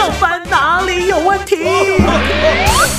上班哪里有问题？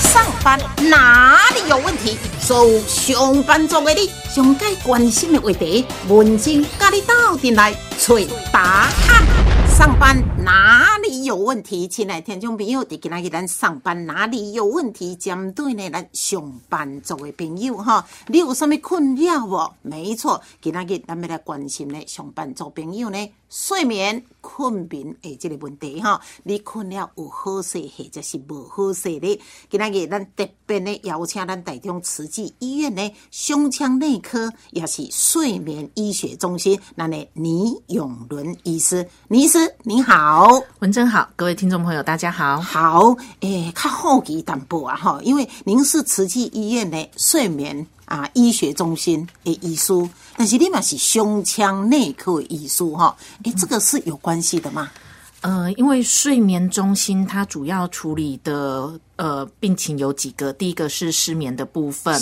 上班哪里有问题？所有上班族的你，上该关心的话题，文静甲你斗阵来找答案。上班哪里有问题？亲爱听众朋友，伫今仔日咱上班哪里有问题？针对呢咱上班族的朋友哈，你有啥物困扰无？没错，今仔日咱要来关心呢上班族朋友呢睡眠困眠的这个问题哈。你困了有好睡，或者是无好睡的？今仔日咱特别呢邀请咱台中慈济医院的胸腔内科也是睡眠医学中心，那的倪永伦医师，倪医师你好。文珍好，各位听众朋友，大家好。好，诶，较好奇淡薄啊吼，因为您是慈济医院的睡眠啊医学中心的医师，但是你嘛是胸腔内科的医师哈，诶，这个是有关系的吗？呃，因为睡眠中心它主要处理的呃病情有几个，第一个是失眠的部分，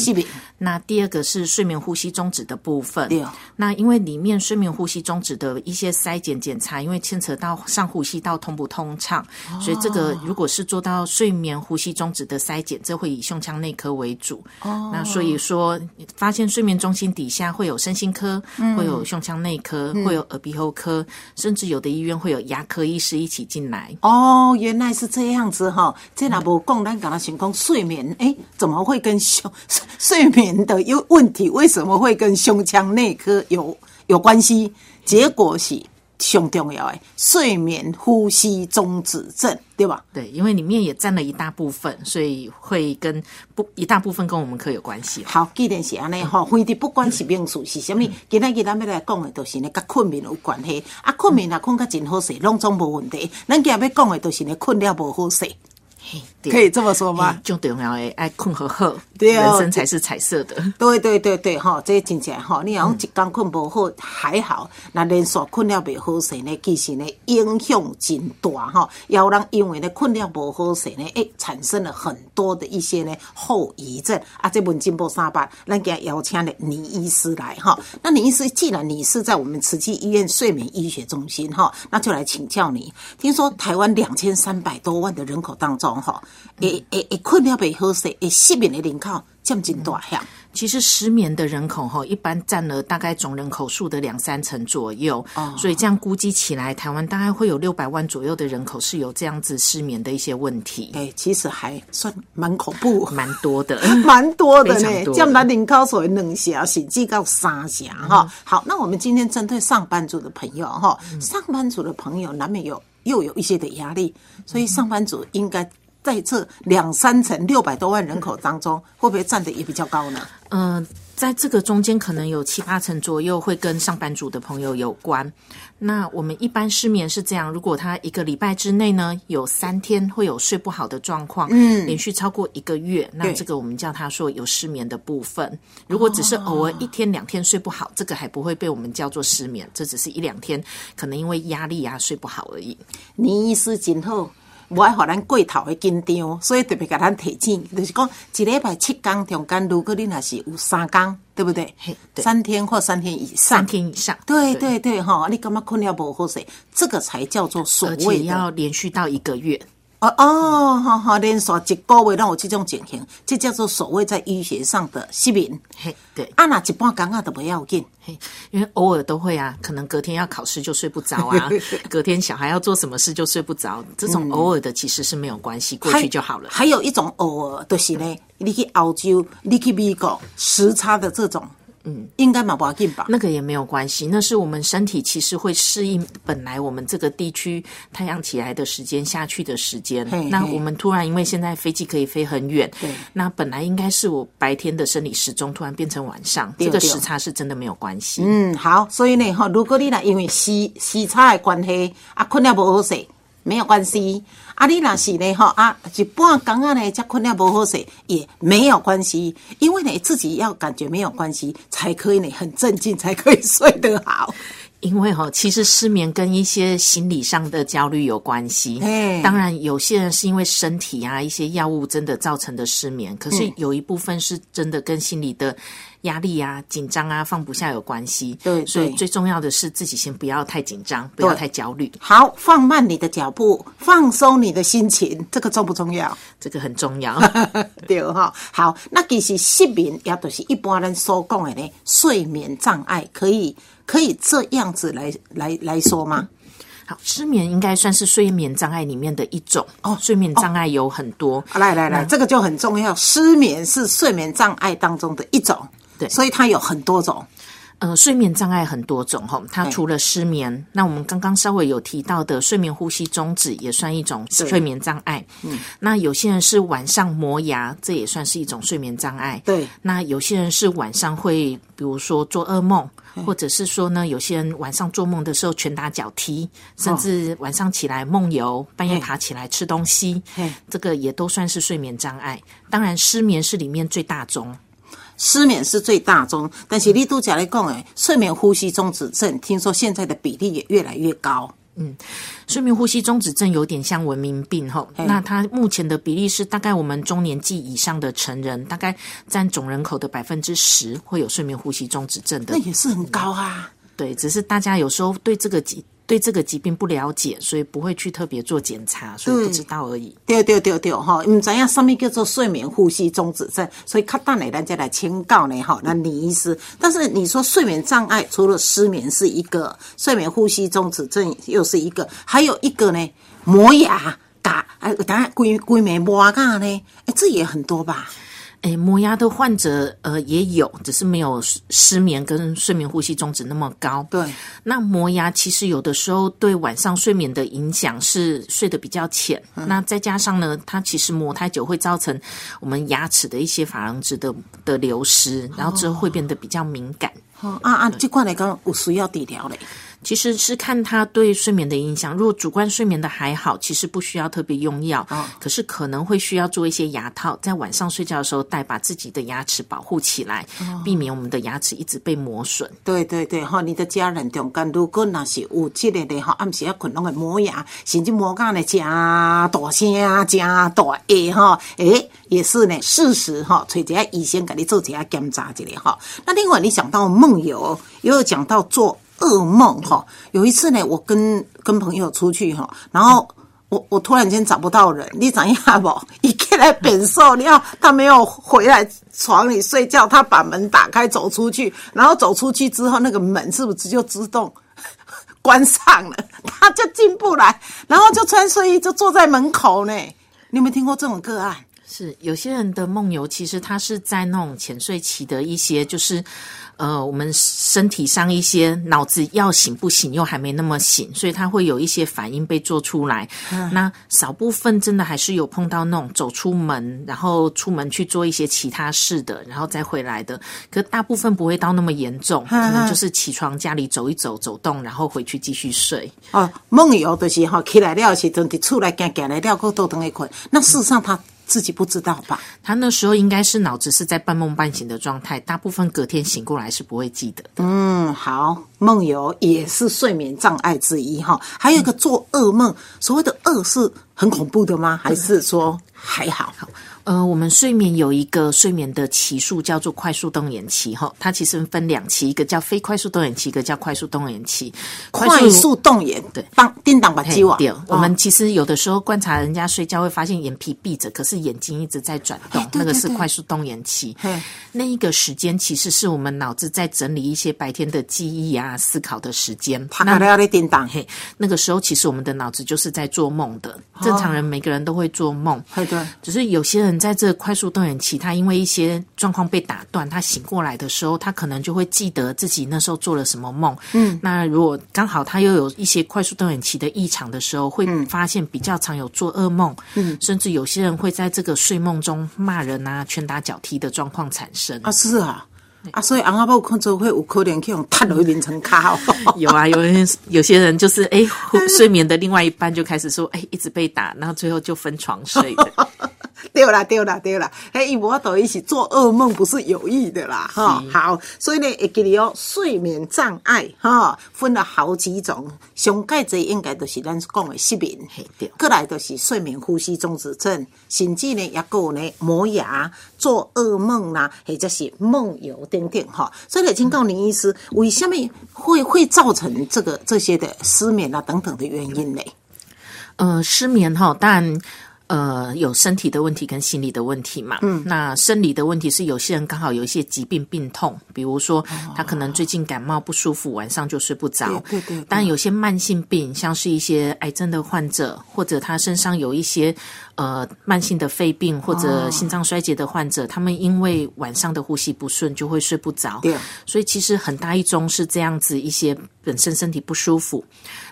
那第二个是睡眠呼吸中止的部分。那因为里面睡眠呼吸中止的一些筛检检查，因为牵扯到上呼吸道通不通畅，所以这个如果是做到睡眠呼吸中止的筛检，这会以胸腔内科为主。哦，那所以说发现睡眠中心底下会有身心科，会有胸腔内科，会有耳鼻喉科，甚至有的医院会有牙科医师一起进来。哦，原来是这样子哈。这若无讲，咱刚刚想讲睡眠，诶，怎么会跟胸睡眠的有问题？为什么会跟胸腔内科有有关系？结果是上重要的睡眠呼吸中止症，对吧？对，因为里面也占了一大部分，所以会跟不一大部分跟我们科有关系。好，既然是安尼吼，非得不管是名词是啥物，今仔日咱要来讲的，就是呢，甲困眠有关系。啊，困眠啊，困甲真好睡，拢总无问题。咱今日要讲的，就是呢，困了无好睡，对可以这么说吗？最重要诶爱困和好，对哦人生才是彩色的。对对对对，吼，这真正吼，你讲一工困无好还好，那连续困了未好睡呢，其实呢影响真大吼，也有人因为呢困了无好睡呢，诶，产生了很多的一些呢后遗症啊。这本进步三八，咱给他邀请了倪医师来哈。那倪医师，既然你是在我们慈济医院睡眠医学中心哈，那就来请教你。听说台湾两千三百多万的人口当中哈，诶诶诶，困了袂好睡，诶，失眠的人口占真大项。其实失眠的人口哈，一般占了大概总人口数的两三成左右，哦。所以这样估计起来，台湾大概会有六百万左右的人口是有这样子失眠的一些问题，哎、其实还算蛮恐怖，蛮多的。蛮多的呢，非常多占咱人口数的两成，甚至到三成哈。嗯。好，那我们今天针对上班族的朋友哈，上班族的朋友难免有又有一些的压力，所以上班族应该在这两三成六百多万人口当中，会不会占的也比较高呢？嗯、在这个中间可能有七八成左右会跟上班族的朋友有关。那我们一般失眠是这样，如果他一个礼拜之内呢有三天会有睡不好的状况，嗯，连续超过一个月，那这个我们叫他说有失眠的部分。如果只是偶尔一天两天睡不好，这个还不会被我们叫做失眠，这只是一两天可能因为压力啊睡不好而已。倪医师真好。无爱互咱过头的紧张，所以特别甲咱提醒，就是讲一礼拜七天中间，如果你若是有三天，对不对？三天或三天以上，三天以上，对对对，哈，你感觉困了不好势，这个才叫做所而谓要连续到一个月。哦哦，好好，连续一个月让我这种情形，这叫做所谓在医学上的失眠。嘿，对。啊，那一半工啊都不要紧，嘿，因为偶尔都会啊，可能隔天要考试就睡不着啊，隔天小孩要做什么事就睡不着，这种偶尔的其实是没有关系，过去就好了。还有一种偶尔就是呢，你去澳洲，你去美国，时差的这种，嗯，应该嘛不要紧吧？那个也没有关系，那是我们身体其实会适应本来我们这个地区太阳起来的时间、下去的时间嘿。嘿那我们突然因为现在飞机可以飞很远对，那本来应该是我白天的生理时钟突然变成晚上，对对这个时差是真的没有关系。嗯，好，所以呢，哈，如果你呢因为时时差的关系，啊，困了不好睡，没有关系。啊，你若是呢，哈啊，一半工啊呢，才困了不好睡，也没有关系，因为呢，自己要感觉没有关系，才可以呢，很镇静，才可以睡得好。因为哈，其实失眠跟一些心理上的焦虑有关系。嘿当然，有些人是因为身体啊一些药物真的造成的失眠，可嗯是有一部分是真的跟心理的压力啊、紧张啊、放不下有关系。对所以最重要的是自己先不要太紧张，不要太焦虑，好，放慢你的脚步，放松你的心情，这个重不重要？这个很重要。对哈，好，那其实失眠也都是一般人所讲的呢，睡眠障碍，可以可以这样子来来来说吗？好，失眠应该算是睡眠障碍里面的一种哦睡眠障碍有很多。啊来来来，这个就很重要，失眠是睡眠障碍当中的一种，对所以它有很多种。呃，睡眠障碍很多种哈，它除了失眠，那我们刚刚稍微有提到的睡眠呼吸终止也算一种睡眠障碍。嗯，那有些人是晚上磨牙，这也算是一种睡眠障碍。对那有些人是晚上会，比如说做噩梦，或者是说呢，有些人晚上做梦的时候拳打脚踢，甚至晚上起来梦游，半夜爬起来吃东西嘿，这个也都算是睡眠障碍。当然，失眠是里面最大宗。失眠是最大宗，但是你都讲来讲诶，睡眠呼吸中止症，听说现在的比例也越来越高。嗯睡眠呼吸中止症有点像文明病哈，嘿那它目前的比例是大概我们中年纪以上的成人，大概占总人口的百分之十会有睡眠呼吸中止症的那。也是很高啊。对，只是大家有时候对这个疾对这个疾病不了解，所以不会去特别做检查，所以不知道而已。对对对对，哈，唔知影什么叫做睡眠呼吸中止症，所以较等下咱再来请教呢，哈，那李医师。但是你说睡眠障碍，除了失眠是一个，睡眠呼吸中止症又是一个，还有一个呢，磨牙、嘎，哎，当然规规眉磨牙呢，哎，这也很多吧？诶，磨牙的患者呃也有，只是没有失失眠跟睡眠呼吸中止那么高。对，那磨牙其实有的时候对晚上睡眠的影响是睡得比较浅，那再加上呢，它其实磨太久会造成我们牙齿的一些珐琅质的的流失，然后之后会变得比较敏感。哦啊啊，这块来讲有需要治疗嘞。其实是看他对睡眠的影响。如果主观睡眠的还好，其实不需要特别用药，可是可能会需要做一些牙套，在晚上睡觉的时候戴，把自己的牙齿保护起来，避免我们的牙齿一直被磨损。对对对，哈，你的家人中间如果那是有这个的哈，暗时啊困拢会磨牙，甚至磨甲呢真大声、真大下哈，诶，也是呢，事实吼，找一下医生给你做一下检查一下吼。那另外你讲到梦游，也有讲到做噩梦哈。有一次呢，我跟跟朋友出去哈，然后。我我突然间找不到人，你怎样不？一起来变瘦了，他没有回来床里睡觉，他把门打开走出去，然后走出去之后，那个门是不是就自动 关上了？他就进不来，然后就穿睡衣就坐在门口呢。你有没有听过这种个案？是有些人的梦游，其实他是在那种浅睡期的一些，就是呃，我们身体上一些脑子要醒不醒，又还没那么醒，所以他会有一些反应被做出来。那少部分真的还是有碰到那种走出门，然后出门去做一些其他事的，然后再回来的。可大部分不会到那么严重，可能就是起床家里走一走，走动，然后回去继续睡。哦，梦游就是哈，起来了的时阵伫厝内行行来了，搁倒等去困。那事实上他自己不知道吧？他那时候应该是脑子是在半梦半醒的状态，大部分隔天醒过来是不会记得的。嗯，好，梦游也是睡眠障碍之一哈。还有一个做噩梦，所谓的噩是很恐怖的吗？还是说还好？呃，我们睡眠有一个睡眠的期数叫做快速动眼期哈，它其实分两期，一个叫非快速动眼期，一个叫快速动眼期。快速动眼，对，当叮当把鸡啊。对，我们其实有的时候观察人家睡觉，会发现眼皮闭着，可是眼睛一直在转动，那个是快速动眼期嘿。那一个时间其实是我们脑子在整理一些白天的记忆啊、思考的时间。他卡了咧叮当，嘿，那个时候其实我们的脑子就是在做梦的。正常人每个人都会做梦，嘿对，只是有些人在这快速动眼期，他因为一些状况被打断，他醒过来的时候，他可能就会记得自己那时候做了什么梦。嗯，那如果刚好他又有一些快速动眼期的异常的时候，会发现比较常有做噩梦，嗯，甚至有些人会在这个睡梦中骂人啊、拳打脚踢的状况产生。啊是啊，啊所以翁仔某看做会有可能去用踢落去眠床骹哦。有啊，有人有些人就是哎，呼睡眠的另外一半就开始说哎，一直被打，然后最后就分床睡的。对啦，对啦，对啦，哎，伊无法伊是做噩梦，不是有意的啦，哈。好，所以呢，会记你哦，睡眠障碍哈，分了好几种，上介这应该都是咱讲的失眠，对，过来都是睡眠呼吸中止症，甚至呢，也有呢磨牙、做噩梦啦，或者是梦游等等哈。所以呢，请教林医师，为什么会会造成这个这些的失眠啊等等的原因呢？呃，失眠哈，但。呃，有身体的问题跟心理的问题嘛？嗯，那生理的问题是有些人刚好有一些疾病病痛，比如说他可能最近感冒不舒服，晚上就睡不着。对对。但有些慢性病，像是一些癌症的患者，或者他身上有一些呃慢性的肺病或者心脏衰竭的患者，他们因为晚上的呼吸不顺就会睡不着。对。所以其实很大一宗是这样子一些本身身体不舒服。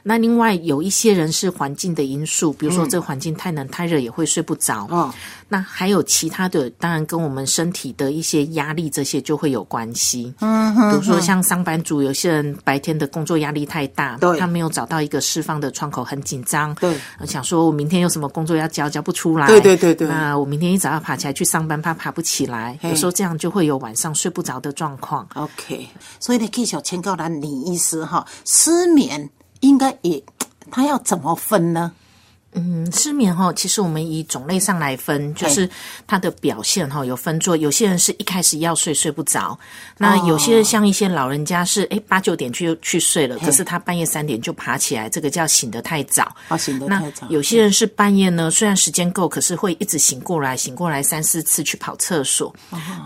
那另外有一些人是环境的因素，比如说这个环境太冷太热。也会睡不着哦。那还有其他的，当然跟我们身体的一些压力这些就会有关系。嗯，比如说像上班族，有些人白天的工作压力太大，对，他没有找到一个释放的窗口，很紧张。对，想说我明天有什么工作要交，交不出来。对对对对。那我明天一早要爬起来去上班，怕爬不起来，有时候这样就会有晚上睡不着的状况。OK，所以呢，可以小千告诉李医师哈，失眠应该也他要怎么分呢？嗯，失眠哈，其实我们以种类上来分，就是它的表现哈，有分作。有些人是一开始要睡睡不着，那有些人像一些老人家是哎八九点去去睡了，可是他半夜三点就爬起来，这个叫醒得太早。啊，醒得太早。有些人是半夜呢，虽然时间够，可是会一直醒过来，醒过来三四次去跑厕所。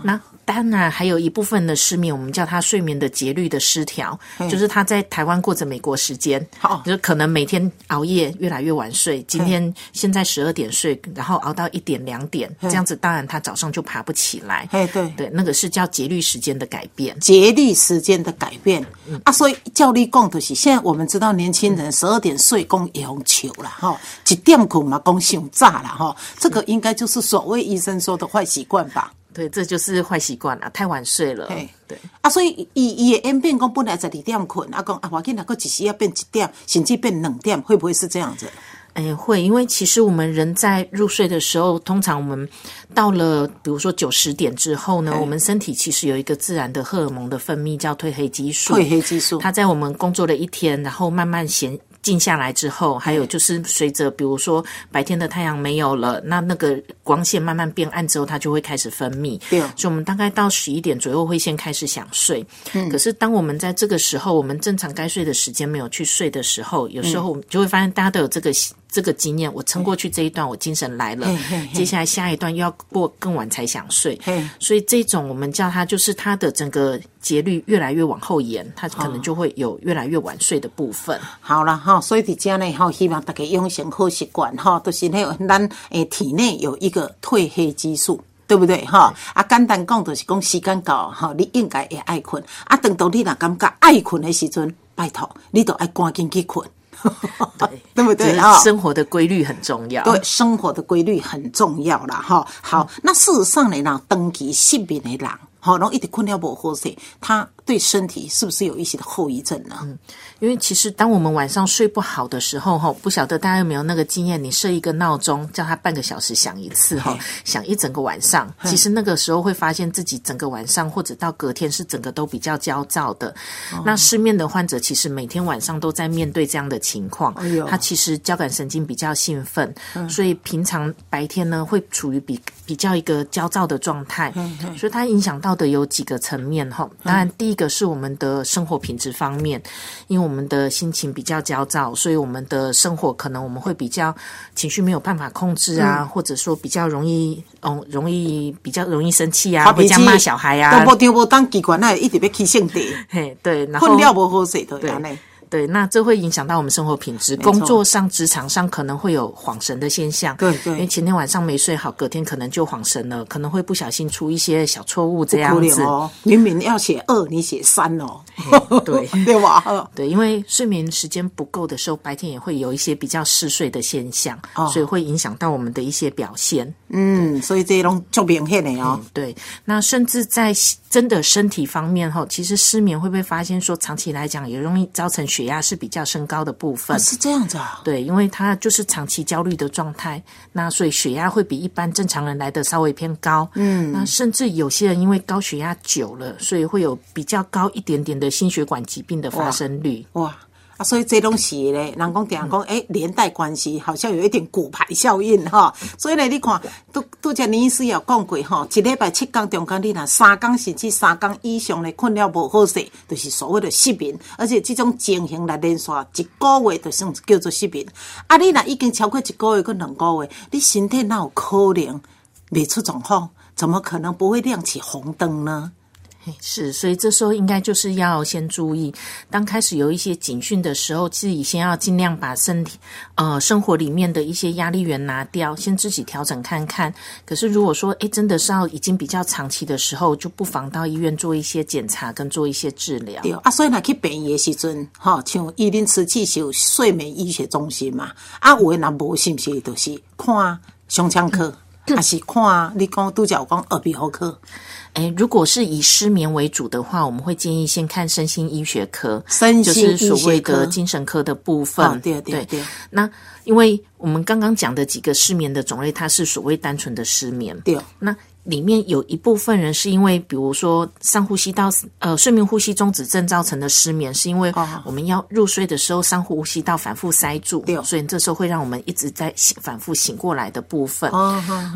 那当然，还有一部分的失眠，我们叫他睡眠的节律的失调，就是他在台湾过着美国时间，就可能每天熬夜，越来越晚睡。今天现在十二点睡，然后熬到一点两点，这样子，当然他早上就爬不起来。哎，对。对，那个是叫节律时间的改变，节律时间的改变。啊。所以教力共的是，现在我们知道年轻人十二点睡，讲用球了哈，一点困嘛，工想炸了哈，这个应该就是所谓医生说的坏习惯吧。对，这就是坏习惯了，太晚睡了。对啊，所以伊伊的演变讲本来十二点困，啊讲啊，我见那个只是要变一点，甚至变两点，会不会是这样子？哎，会，因为其实我们人在入睡的时候，通常我们到了比如说九十点之后呢，我们身体其实有一个自然的荷尔蒙的分泌，叫褪黑激素。褪黑激素，它在我们工作了一天，然后慢慢闲。静下来之后，还有就是随着，比如说白天的太阳没有了，那那个光线慢慢变暗之后，它就会开始分泌。对，所以我们大概到十一点左右会先开始想睡。嗯，可是当我们在这个时候，我们正常该睡的时间没有去睡的时候，有时候我们就会发现大家都有这个。这个经验，我撑过去这一段，我精神来了。接下来下一段又要过更晚才想睡，所以这种我们叫它就是它的整个节律越来越往后延，它可能就会有越来越晚睡的部分。好了哈，所以伫家呢哈，希望大家养成好习惯哈，都是那咱诶体内有一个褪黑激素，对不对哈？啊，简单讲就是讲时间到哈，你应该也爱困。啊，等到你若感觉爱困的时阵，拜托你都爱赶紧去困。对，对不对啊？生活的规律很重要。对，生活的规律很重要了哈。好，那事实上呢，那登记失眠的人，好，然后一直困了不好睡，他。对身体是不是有一些的后遗症呢？嗯，因为其实当我们晚上睡不好的时候，哈，不晓得大家有没有那个经验？你设一个闹钟，叫它半个小时响一次，哈，响一整个晚上。其实那个时候会发现自己整个晚上或者到隔天是整个都比较焦躁的。那失眠的患者其实每天晚上都在面对这样的情况，他其实交感神经比较兴奋，所以平常白天呢会处于比比较一个焦躁的状态，所以它影响到的有几个层面，哈。当然第一个是我们的生活品质方面，因为我们的心情比较焦躁，所以我们的生活可能我们会比较情绪没有办法控制啊，或者说比较容易，嗯，容易比较容易生气啊，比较骂小孩啊，都无丢无当机关那一直要起性地，嘿，对，然后困了不好睡都安尼。对，那这会影响到我们生活品质，工作上、职场上可能会有恍神的现象。对对，因为前天晚上没睡好，隔天可能就恍神了，可能会不小心出一些小错误这样子。哦明明要写二，你写三哦。对 对吧？对，因为睡眠时间不够的时候，白天也会有一些比较嗜睡的现象，所以会影响到我们的一些表现。嗯，所以这种就明显的哦。对，那甚至在真的身体方面哈，其实失眠会不会发现说，长期来讲也容易造成血。血压是比较升高的部分。是这样子啊？对，因为他就是长期焦虑的状态，那所以血压会比一般正常人来的稍微偏高。嗯，那甚至有些人因为高血压久了，所以会有比较高一点点的心血管疾病的发生率。哇！啊，所以这东西咧，人讲定讲，诶，连带关系好像有一点骨牌效应哈。所以呢，你看，都都只林医师也讲过哈，一礼拜七天中间，你若三天甚至三天以上的困了无好势，就是所谓的失眠，而且这种情形来连续一个月，就算叫做失眠。啊，你若已经超过一个月，跟两个月，你身体哪有可能未出状况？怎么可能不会亮起红灯呢？是，所以这时候应该就是要先注意，当开始有一些警讯的时候，自己先要尽量把身体呃生活里面的一些压力源拿掉，先自己调整看看。可是如果说哎真的是要已经比较长期的时候，就不妨到医院做一些检查跟做一些治疗。对啊，所以呢去病院的时阵，哈，像伊林瓷器是有睡眠医学中心嘛，啊，我那无是不是就是看胸腔科，还是看你讲拄则讲耳鼻喉科？哎，如果是以失眠为主的话，我们会建议先看身心医学科，身就是所谓的精神科的部分。对对对。那因为我们刚刚讲的几个失眠的种类，它是所谓单纯的失眠。对。那里面有一部分人是因为，比如说上呼吸道呃睡眠呼吸中止症造成的失眠，是因为我们要入睡的时候上呼吸道反复塞住，所以这时候会让我们一直在醒反复醒过来的部分。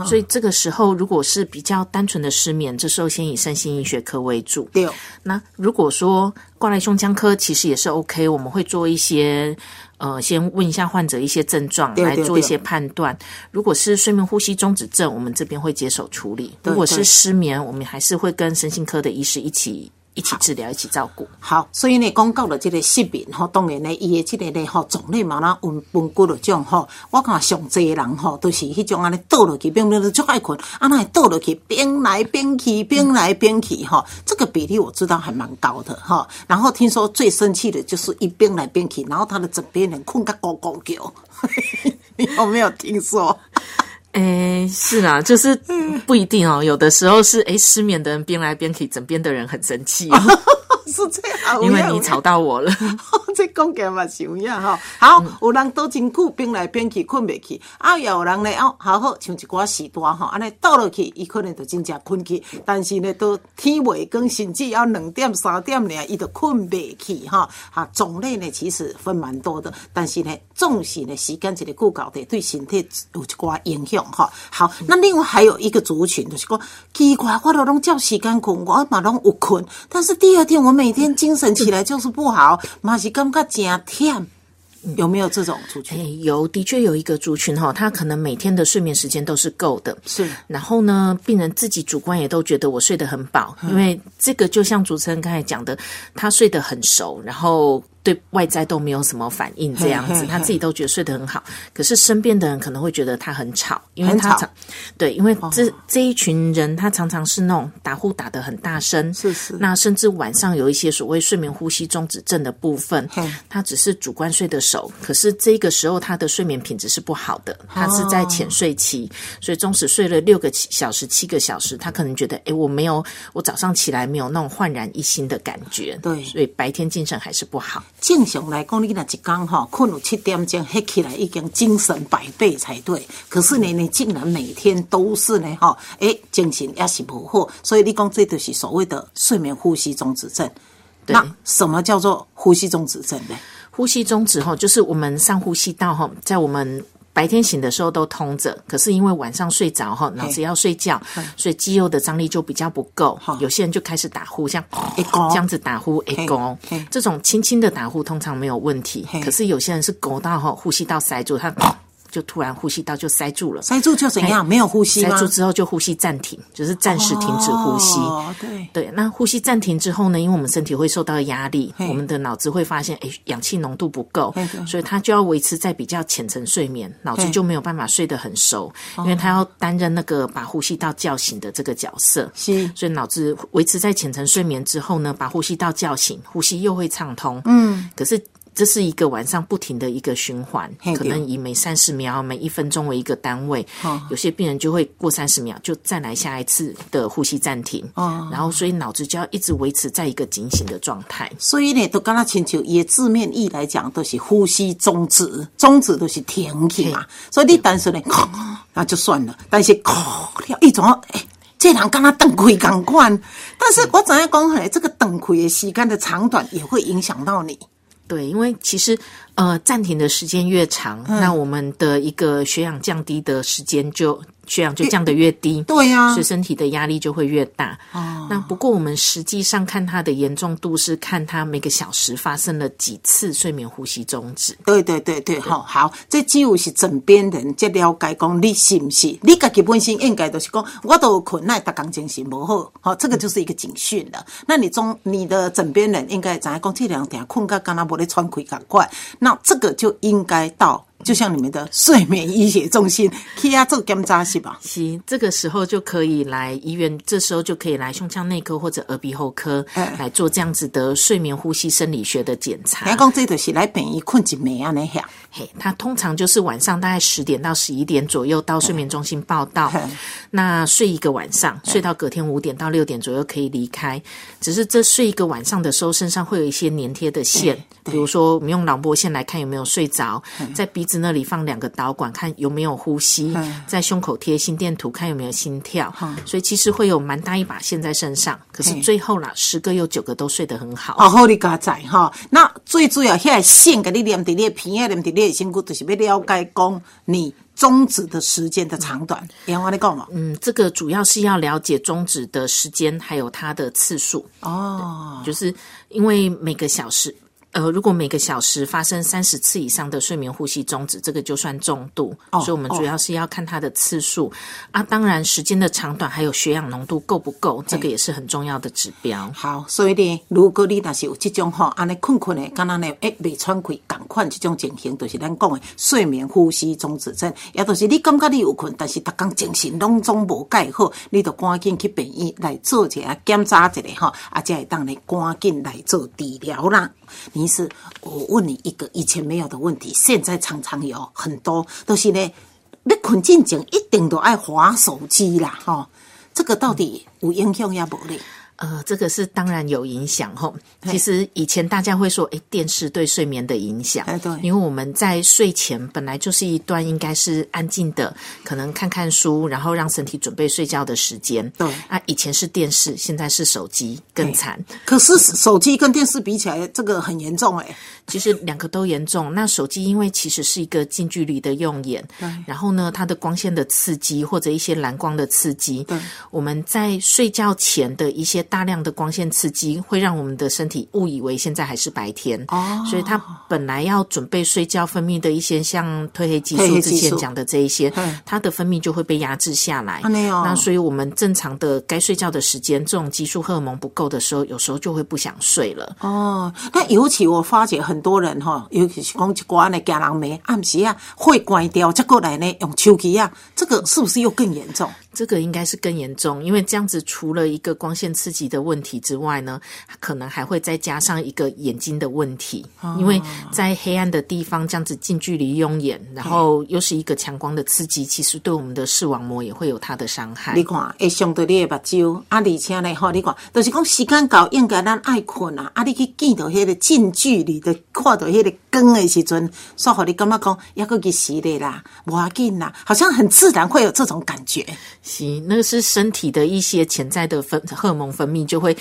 所以这个时候如果是比较单纯的失眠，这时候先以身心医学科为主。对，那如果说挂来胸腔科，其实也是 OK，我们会做一些。呃，先问一下患者一些症状，来做一些判断。如果是睡眠呼吸中止症，我们这边会接手处理；如果是失眠，我们还是会跟身心科的医师一起。一起治疗，一起照顾。好，所以呢，讲到了这个失眠吼，当然呢，伊的这个呢吼，种类嘛，那温温骨的种吼，我看上济人吼，都是迄种安尼倒落去，变变都足爱困，啊那倒落去，边来边去，边来边去，哈，这个比例我知道还蛮高的哈。然后听说最生气的就是一边来边去，然后他的枕边人困个咕咕叫，你有没有听说？哎，是啊，就是不一定哦。有的时候是哎，失眠的人边来边去，枕边的人很生气。是这样，因为你吵到我了。这讲起来嘛是有影吼。好，有人倒真久，边来边去，困袂去。啊，有人呢哦，好好像一寡时段吼，安尼倒落去，伊可能就真正困去。但是呢，都天未光，甚至要两点三点呢，伊都困袂去哈。啊，种类呢其实分蛮多的，但是呢，总是呢时间一个过高的，对身体有一寡影响哈。好，那另外还有一个族群，就是讲奇怪，我都拢叫时间困，我嘛拢有困，但是第二天我每天精神起来就是不好，嘛是感觉真忝。有没有这种族群？有，的确有一个族群哈，他可能每天的睡眠时间都是够的。是，然后呢，病人自己主观也都觉得我睡得很饱，因为这个就像主持人刚才讲的，他睡得很熟，然后。对外在都没有什么反应，这样子他自己都觉得睡得很好。可是身边的人可能会觉得他很吵，因为他常对，因为这这一群人他常常是那种打呼打得很大声，是是。那甚至晚上有一些所谓睡眠呼吸中止症的部分，他只是主观睡得熟，可是这个时候他的睡眠品质是不好的，他是在浅睡期，所以纵使睡了六个小时、七个小时，他可能觉得哎，我没有，我早上起来没有那种焕然一新的感觉，对，所以白天精神还是不好。正常来讲，你若一天吼困有七点钟，黑起来已经精神百倍才对。可是呢，你竟然每天都是呢，哈，诶，精神也是不好。所以你讲这就是所谓的睡眠呼吸中止症。那什么叫做呼吸中止症呢？呼吸中止哈，就是我们上呼吸道哈，在我们。白天醒的时候都通着，可是因为晚上睡着哈，脑子要睡觉，所以肌肉的张力就比较不够。有些人就开始打呼，像这样子打呼，哎勾，这种轻轻的打呼通常没有问题。可是有些人是勾到哈，呼吸道塞住，他。就突然呼吸道就塞住了，塞住就怎样？没有呼吸塞住之后就呼吸暂停，就是暂时停止呼吸。对对，那呼吸暂停之后呢？因为我们身体会受到压力，我们的脑子会发现，哎，氧气浓度不够，所以它就要维持在比较浅层睡眠，脑子就没有办法睡得很熟，因为它要担任那个把呼吸道叫醒的这个角色。是，所以脑子维持在浅层睡眠之后呢，把呼吸道叫醒，呼吸又会畅通。嗯，可是。这是一个晚上不停的一个循环，可能以每三十秒、每一分钟为一个单位哦。有些病人就会过三十秒就再来下一次的呼吸暂停，哦然后所以脑子就要一直维持在一个警醒的状态。所以呢，都跟他请求也字面意来讲，都是呼吸终止，终止都是停去嘛。所以你单纯的，那就算了。但是，一种哎，这人跟他等开共款。但是我怎样讲呢？这个等开的时间的长短也会影响到你。对，因为其实呃暂停的时间越长，嗯。那我们的一个血氧降低的时间就血氧就降得越低，对呀所以身体的压力就会越大。哦，那不过我们实际上看它的严重度是看它每个小时发生了几次睡眠呼吸终止。对对对对，好好，这只有是枕边人才了解讲你是不是？你家己本身应该都是讲，我都有困，那逐工精神不好，好、这个就是一个警讯了。那你中你的枕边人应该知影讲，这两天困到敢若无咧喘气赶快，那这个就应该到。就像你们的睡眠医学中心去啊做检查是吧？是，这个时候就可以来医院，这时候就可以来胸腔内科或者耳鼻喉科、哎来做这样子的睡眠呼吸生理学的检查。人讲这就是来病医困一暝啊，那遐。嘿，他通常就是晚上大概十点到十一点左右到睡眠中心报到，嘿那睡一个晚上，睡到隔天五点到六点左右可以离开。只是这睡一个晚上的时候，身上会有一些粘贴的线，比如说我们用脑波线来看有没有睡着，在鼻子那里放两个导管看有没有呼吸嗯，在胸口贴心电图看有没有心跳，所以其实会有蛮大一把线在身上。可是最后啦，十个有九个都睡得很好。好，好，的加在哈。那最主要，遐线给你念伫你的鼻啊，念伫你的身躯，就是要了解讲你终止的时间的长短。杨我你讲嘛？嗯，这个主要是要了解终止的时间，还有它的次数。哦，就是因为每个小时，呃，如果每个小时发生三十次以上的睡眠呼吸终止，这个就算重度。哦所以我们主要是要看它的次数、啊，当然时间的长短，还有血氧浓度够不够，这个也是很重要的指标。好，所以呢，如果你若是有这种吼，安尼困困的，敢若呢，诶，未喘气，共款这种情形，就是咱讲的睡眠呼吸终止症，也就是你感觉你有困，但是逐工精神拢总无介好，你就赶紧去病院来做一下检查一下吼，啊，才会当呢赶紧来做治疗啦。你是我问你一个以前没有的问题，现在常常有很多都是呢，你困进前一定都爱划手机啦，哈、这个到底有影响也无咧？呃，这个是当然有影响吼。其实以前大家会说，哎，电视对睡眠的影响，哎对因为我们在睡前本来就是一段应该是安静的，可能看看书，然后让身体准备睡觉的时间。对啊，以前是电视，现在是手机，更惨。可是手机跟电视比起来，这个很严重哎、其实两个都严重。那手机因为其实是一个近距离的用眼，然后呢，它的光线的刺激或者一些蓝光的刺激对，我们在睡觉前的一些大量的光线刺激，会让我们的身体误以为现在还是白天。哦所以它本来要准备睡觉分泌的一些像褪黑激素之前讲的这一些嗯，它的分泌就会被压制下来。那所以我们正常的该睡觉的时间，这种激素荷尔蒙不够的时候，有时候就会不想睡了。哦，那尤其我发觉很多人哈，尤其是讲一寡的家人妹，暗时啊会关掉，再过来呢用手机啊，这个是不是又更严重？这个应该是更严重，因为这样子除了一个光线刺激的问题之外呢，可能还会再加上一个眼睛的问题，因为在黑暗的地方这样子近距离用眼，然后又是一个强光的刺激，其实对我们的视网膜也会有它的伤害你。看会伤到你的目睭，啊，而且呢，吼，你看，就是讲时间到，应该咱爱困啊，啊，你去见到迄个近距离的看到迄个光的时阵，煞互你感觉讲，抑个日时咧啦，无要紧啦，好像很自然会有这种感觉。行，那个是身体的一些潜在的分荷尔蒙分泌就会。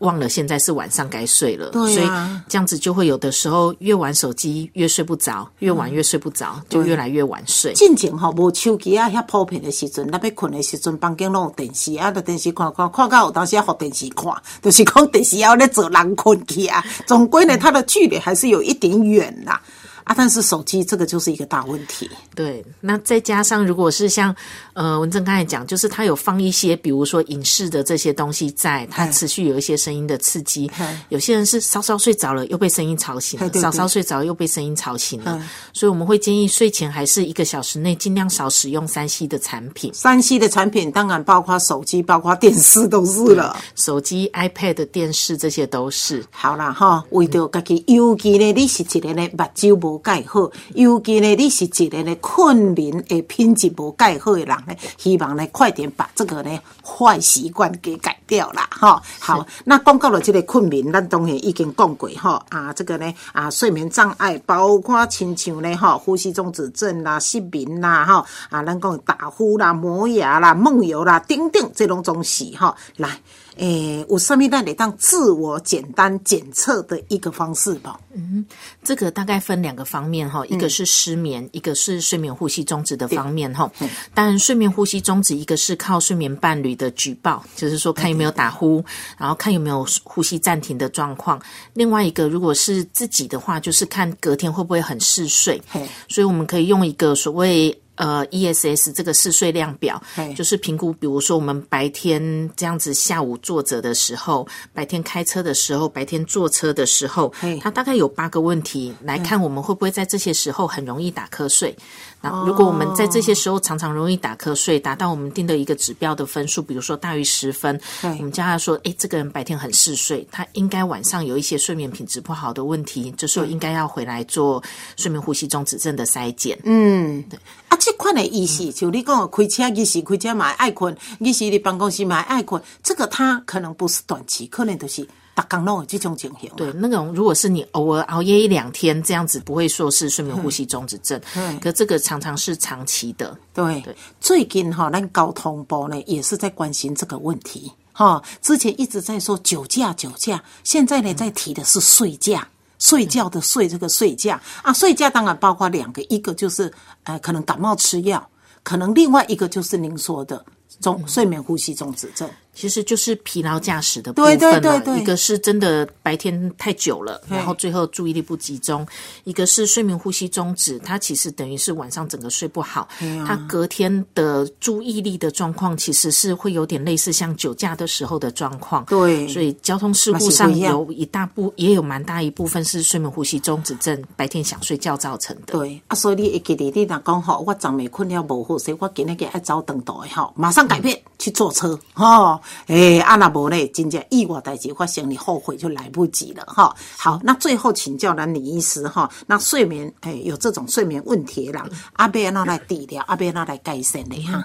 忘了现在是晚上该睡了，对啊所以这样子就会有的时候越玩手机越睡不着，越玩越睡不着，就越来越晚睡。进前吼无手机啊遐普遍的时阵，咱要困的时阵，房间拢有电视啊，着电视看看，看到有当时要互电视看，就是讲电视要咧做人困去啊。总归呢，它的距离还是有一点远啦。啊，但是手机这个就是一个大问题。对，那再加上如果是像呃文正刚才讲，就是他有放一些，比如说影视的这些东西在，他持续有一些声音的刺激。有些人是稍稍睡着了，又被声音吵醒了；稍稍睡着又被声音吵醒了。所以我们会建议睡前还是一个小时内尽量少使用三 C 的产品。三 C 的产品当然包括手机、包括电视都是了。手机、iPad、电视这些都是。好啦哈，为着家己，尤其呢，你是一个呢目睭无介好，尤其呢，你是一个呢困眠的品质无介好的人呢，希望呢快点把这个呢坏习惯给改掉啦哈。好，那讲到了这个困眠，咱当然已经讲过哈啊，这个呢啊睡眠障碍包括亲像呢哈呼吸中止症啦、失眠啦哈啊，咱讲打呼啦、磨牙啦、梦游啦等等这种东西哈，来。诶，我上面那里当自我简单检测的一个方式吧。嗯，这个大概分两个方面哈，一个是失眠，一个是睡眠呼吸中止的方面哈。当然，睡眠呼吸中止，一个是靠睡眠伴侣的举报，就是说看有没有打呼，然后看有没有呼吸暂停的状况。另外一个，如果是自己的话，就是看隔天会不会很嗜睡。所以我们可以用一个所谓。呃，E S S 这个嗜睡量表，就是评估，比如说我们白天这样子下午坐着的时候，白天开车的时候，白天坐车的时候，它大概有八个问题来看，我们会不会在这些时候很容易打瞌睡。那如果我们在这些时候常常容易打瞌睡，达到我们定的一个指标的分数，比如说大于十分，我们叫他说，哎，这个人白天很嗜睡，他应该晚上有一些睡眠品质不好的问题，这时候应该要回来做睡眠呼吸中止症的筛检。嗯，对。啊，这款的意思，就你讲开车，你是开车买爱困，你是你办公室买爱困，这个他可能不是短期，可能都是。刚弄这种情形，对那种如果是你偶尔熬夜一两天这样子，不会说是睡眠呼吸中止症，可这个常常是长期的。对对，最近哈，那交通部呢也是在关心这个问题哈。之前一直在说酒驾，酒驾，现在呢在提的是睡觉，睡觉的睡这个睡觉啊，睡觉当然包括两个，一个就是呃可能感冒吃药，可能另外一个就是您说的中睡眠呼吸中止症。其实就是疲劳驾驶的部分了，一个是真的白天太久了，然后最后注意力不集中；一个是睡眠呼吸中止，它其实等于是晚上整个睡不好，他隔天的注意力的状况其实是会有点类似像酒驾的时候的状况。对，所以交通事故上有一大部也有蛮大一部分是睡眠呼吸中止症，白天想睡觉造成的。对。啊，所以你记得你若讲吼，我昨暝困了无好，所以我今日个爱早等到的吼，马上改变去坐车吼。哎，啊那无咧，真正意外代志发生，你后悔就来不及了哈。好，那最后请教了李医师哈，那睡眠哎有这种睡眠问题啦，阿贝那来治疗，阿贝那来改善的哈。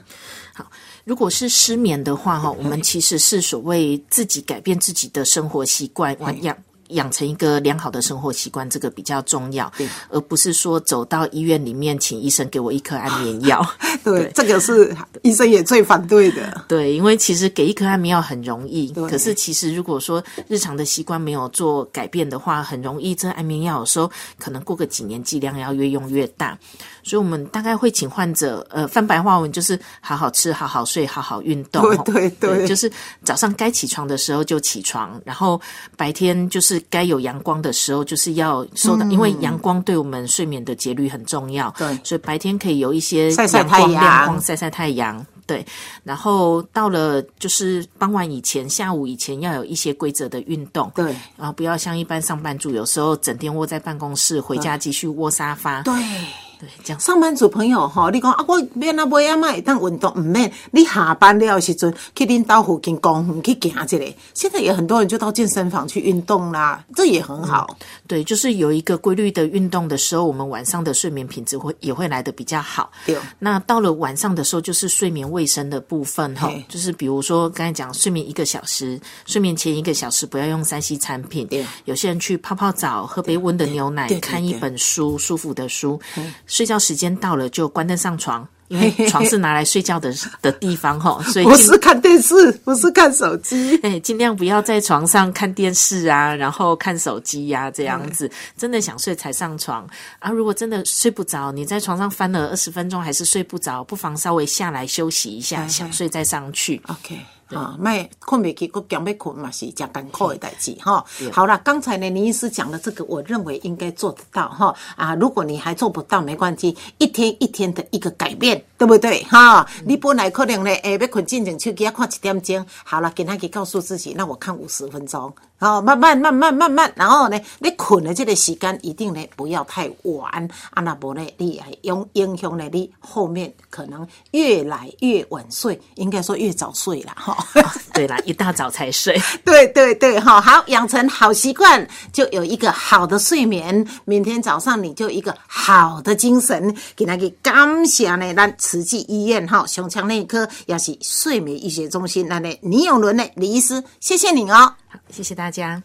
好，如果是失眠的话哈，我们其实是所谓自己改变自己的生活习惯养。养成一个良好的生活习惯，这个比较重要，而不是说走到医院里面请医生给我一颗安眠药。对，这个是医生也最反对的。对，因为其实给一颗安眠药很容易，可是其实如果说日常的习惯没有做改变的话，很容易这安眠药有时候可能过个几年剂量要越用越大。所以，我们大概会请患者，呃，翻白话文就是好好吃、好好睡、好好运动。对对对，就是早上该起床的时候就起床，然后白天就是该有阳光的时候就是要收到，因为阳光对我们睡眠的节律很重要。对，所以白天可以有一些晒晒太阳，晒晒太阳。对，然后到了就是傍晚以前、下午以前要有一些规则的运动。对，然后不要像一般上班族，有时候整天窝在办公室，回家继续窝沙发。对。对，这样上班族朋友哈，你讲啊，我免啊，买啊买，当运动唔免。你下班了时阵去恁到附近公园去行一下。现在也很多人就到健身房去运动啦，这也很好。对，就是有一个规律的运动的时候，我们晚上的睡眠品质会也会来的比较好。对。那到了晚上的时候，就是睡眠卫生的部分哈，就是比如说刚才讲睡眠一个小时，睡眠前一个小时不要用三 C 产品。对。有些人去泡泡澡，喝杯温的牛奶，看一本书，舒服的书。睡觉时间到了就关灯上床，因为床是拿来睡觉的的地方哈，所以不是看电视，不是看手机，哎，尽量不要在床上看电视啊，然后看手机呀，这样子，真的想睡才上床啊。如果真的睡不着，你在床上翻了二十分钟还是睡不着，不妨稍微下来休息一下，想睡再上去。OK。啊，卖困未去，佮强要困嘛是真艰苦的代志哈。好了，刚才呢，林医师讲的这个，我认为应该做得到哈。啊，如果你还做不到，没关系，一天一天的一个改变，对不对？哈？你本来可能呢，哎，要困进前手机看一点钟，好了，给他给告诉自己，那我看五十分钟，好慢慢慢慢慢慢，然后呢，你困的这个时间一定呢不要太晚，啊那不呢，你还影影响呢你后面可能越来越晚睡，应该说越早睡了哈。对啦，一大早才睡。对对对，哈，好，养成好习惯，就有一个好的睡眠。明天早上你就一个好的精神。给那个感谢呢，咱慈济医院哈胸腔内科也是睡眠医学中心那呢李永伦呢李医师，谢谢你哦，好，谢谢大家。